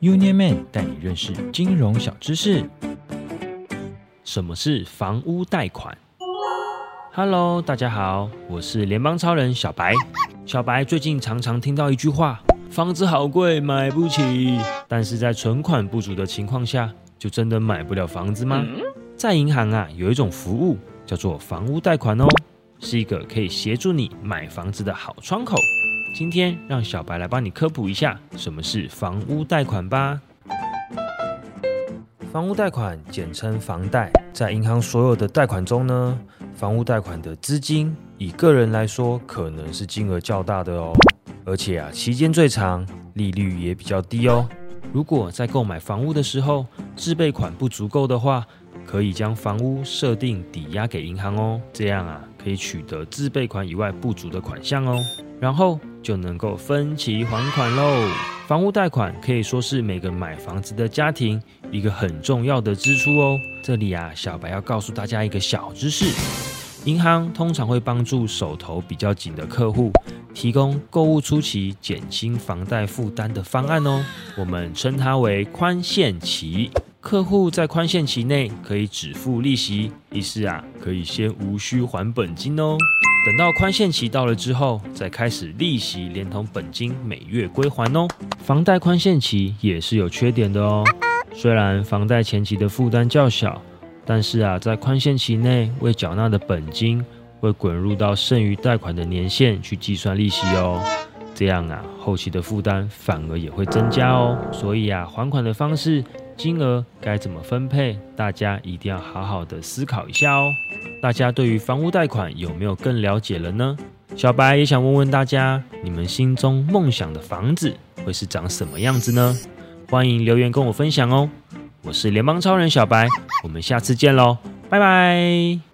Union Man 带你认识金融小知识。什么是房屋贷款？Hello，大家好，我是联邦超人小白。小白最近常常听到一句话：房子好贵，买不起。但是在存款不足的情况下，就真的买不了房子吗？在银行啊，有一种服务叫做房屋贷款哦，是一个可以协助你买房子的好窗口。今天让小白来帮你科普一下什么是房屋贷款吧。房屋贷款简称房贷，在银行所有的贷款中呢，房屋贷款的资金以个人来说，可能是金额较大的哦，而且啊，期间最长，利率也比较低哦。如果在购买房屋的时候，自备款不足够的话，可以将房屋设定抵押给银行哦，这样啊，可以取得自备款以外不足的款项哦，然后。就能够分期还款喽。房屋贷款可以说是每个买房子的家庭一个很重要的支出哦。这里啊，小白要告诉大家一个小知识：银行通常会帮助手头比较紧的客户，提供购物初期减轻房贷负担的方案哦。我们称它为宽限期。客户在宽限期内可以只付利息，意思啊，可以先无需还本金哦。等到宽限期到了之后，再开始利息连同本金每月归还哦。房贷宽限期也是有缺点的哦。虽然房贷前期的负担较小，但是啊，在宽限期内未缴纳的本金会滚入到剩余贷款的年限去计算利息哦。这样啊，后期的负担反而也会增加哦。所以啊，还款的方式、金额该怎么分配，大家一定要好好的思考一下哦。大家对于房屋贷款有没有更了解了呢？小白也想问问大家，你们心中梦想的房子会是长什么样子呢？欢迎留言跟我分享哦。我是联邦超人小白，我们下次见喽，拜拜。